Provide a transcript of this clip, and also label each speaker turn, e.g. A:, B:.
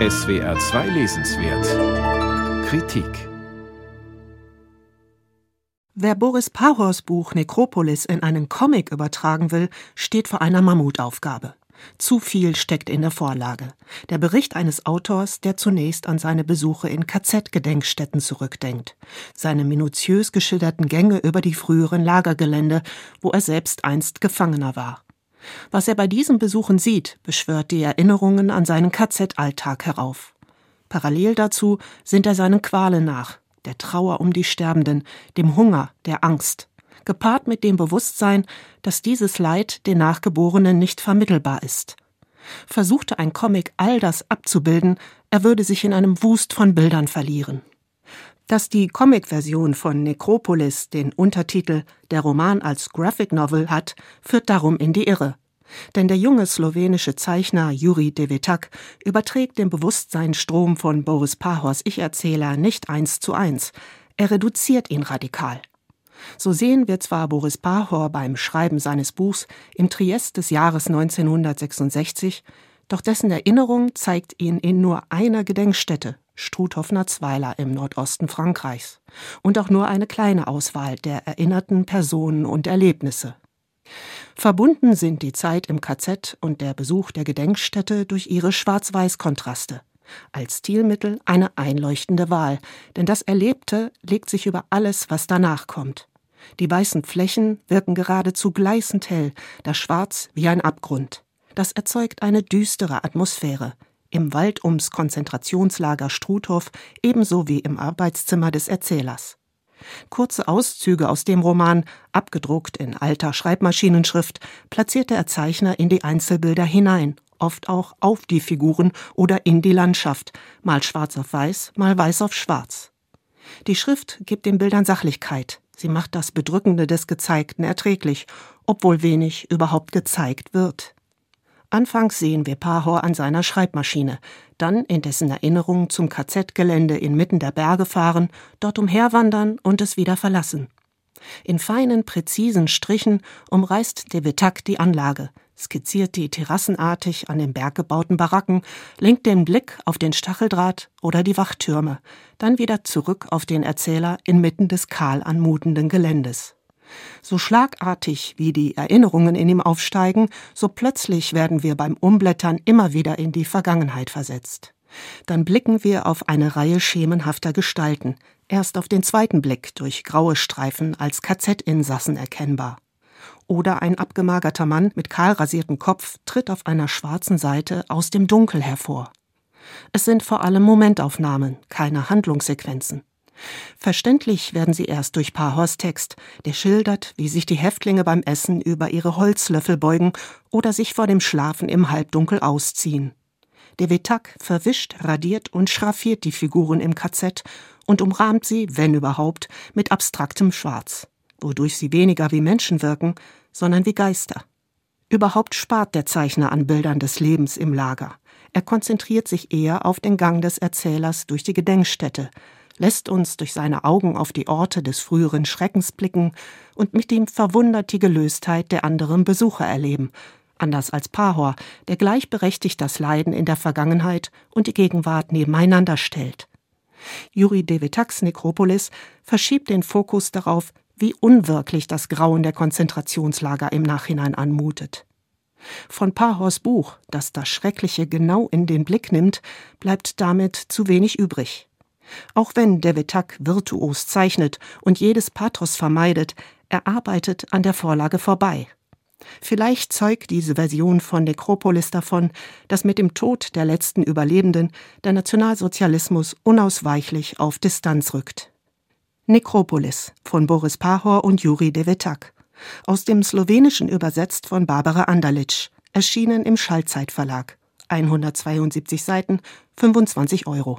A: SWR 2 Lesenswert Kritik
B: Wer Boris Pahors Buch Nekropolis in einen Comic übertragen will, steht vor einer Mammutaufgabe. Zu viel steckt in der Vorlage. Der Bericht eines Autors, der zunächst an seine Besuche in KZ-Gedenkstätten zurückdenkt. Seine minutiös geschilderten Gänge über die früheren Lagergelände, wo er selbst einst Gefangener war. Was er bei diesen Besuchen sieht, beschwört die Erinnerungen an seinen KZ-Alltag herauf. Parallel dazu sind er seinen Qualen nach, der Trauer um die Sterbenden, dem Hunger, der Angst, gepaart mit dem Bewusstsein, dass dieses Leid den Nachgeborenen nicht vermittelbar ist. Versuchte ein Comic all das abzubilden, er würde sich in einem Wust von Bildern verlieren. Dass die Comic-Version von Necropolis den Untertitel Der Roman als Graphic Novel hat, führt darum in die Irre. Denn der junge slowenische Zeichner Juri Devetak überträgt den Bewusstseinsstrom von Boris Pahors Ich-Erzähler nicht eins zu eins. Er reduziert ihn radikal. So sehen wir zwar Boris Pahor beim Schreiben seines Buchs im Triest des Jahres 1966, doch dessen Erinnerung zeigt ihn in nur einer Gedenkstätte, Struthof-Natzweiler im Nordosten Frankreichs, und auch nur eine kleine Auswahl der erinnerten Personen und Erlebnisse. Verbunden sind die Zeit im KZ und der Besuch der Gedenkstätte durch ihre Schwarz-Weiß-Kontraste. Als Stilmittel eine einleuchtende Wahl, denn das Erlebte legt sich über alles, was danach kommt. Die weißen Flächen wirken geradezu gleißend hell, das Schwarz wie ein Abgrund. Das erzeugt eine düstere Atmosphäre, im Wald ums Konzentrationslager Struthof ebenso wie im Arbeitszimmer des Erzählers. Kurze Auszüge aus dem Roman, abgedruckt in alter Schreibmaschinenschrift, platziert der Erzeichner in die Einzelbilder hinein, oft auch auf die Figuren oder in die Landschaft, mal schwarz auf weiß, mal weiß auf schwarz. Die Schrift gibt den Bildern Sachlichkeit, sie macht das Bedrückende des Gezeigten erträglich, obwohl wenig überhaupt gezeigt wird. Anfangs sehen wir Pahor an seiner Schreibmaschine, dann in dessen Erinnerung zum KZ-Gelände inmitten der Berge fahren, dort umherwandern und es wieder verlassen. In feinen, präzisen Strichen umreißt de Vitak die Anlage, skizziert die terrassenartig an den Berg gebauten Baracken, lenkt den Blick auf den Stacheldraht oder die Wachtürme, dann wieder zurück auf den Erzähler inmitten des kahl anmutenden Geländes. So schlagartig wie die Erinnerungen in ihm aufsteigen, so plötzlich werden wir beim Umblättern immer wieder in die Vergangenheit versetzt. Dann blicken wir auf eine Reihe schemenhafter Gestalten, erst auf den zweiten Blick durch graue Streifen als KZ-Insassen erkennbar. Oder ein abgemagerter Mann mit kahl rasiertem Kopf tritt auf einer schwarzen Seite aus dem Dunkel hervor. Es sind vor allem Momentaufnahmen, keine Handlungssequenzen. Verständlich werden sie erst durch Pahors Text, der schildert, wie sich die Häftlinge beim Essen über ihre Holzlöffel beugen oder sich vor dem Schlafen im Halbdunkel ausziehen. Der Vetak verwischt, radiert und schraffiert die Figuren im KZ und umrahmt sie, wenn überhaupt, mit abstraktem Schwarz, wodurch sie weniger wie Menschen wirken, sondern wie Geister. Überhaupt spart der Zeichner an Bildern des Lebens im Lager. Er konzentriert sich eher auf den Gang des Erzählers durch die Gedenkstätte, lässt uns durch seine Augen auf die Orte des früheren Schreckens blicken und mit ihm verwundert die Gelöstheit der anderen Besucher erleben, anders als Pahor, der gleichberechtigt das Leiden in der Vergangenheit und die Gegenwart nebeneinander stellt. Juri Devitaks Nekropolis verschiebt den Fokus darauf, wie unwirklich das Grauen der Konzentrationslager im Nachhinein anmutet. Von Pahors Buch, das das Schreckliche genau in den Blick nimmt, bleibt damit zu wenig übrig. Auch wenn Devetak virtuos zeichnet und jedes Pathos vermeidet, er arbeitet an der Vorlage vorbei. Vielleicht zeugt diese Version von Nekropolis davon, dass mit dem Tod der letzten Überlebenden der Nationalsozialismus unausweichlich auf Distanz rückt. Nekropolis von Boris Pahor und Juri Devetak. Aus dem Slowenischen übersetzt von Barbara Andalic. Erschienen im Schallzeitverlag. 172 Seiten, 25 Euro.